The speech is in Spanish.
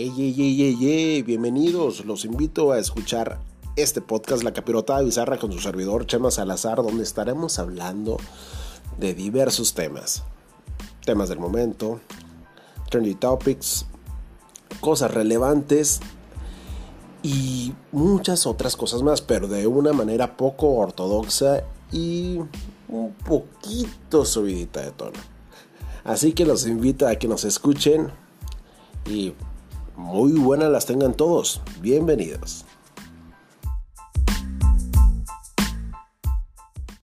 Ey, ey, ey, ey, ey, bienvenidos. Los invito a escuchar este podcast, La Capirotada Bizarra, con su servidor Chema Salazar, donde estaremos hablando de diversos temas. Temas del momento, trendy topics, cosas relevantes y muchas otras cosas más, pero de una manera poco ortodoxa y un poquito subidita de tono. Así que los invito a que nos escuchen y muy buenas las tengan todos. Bienvenidos.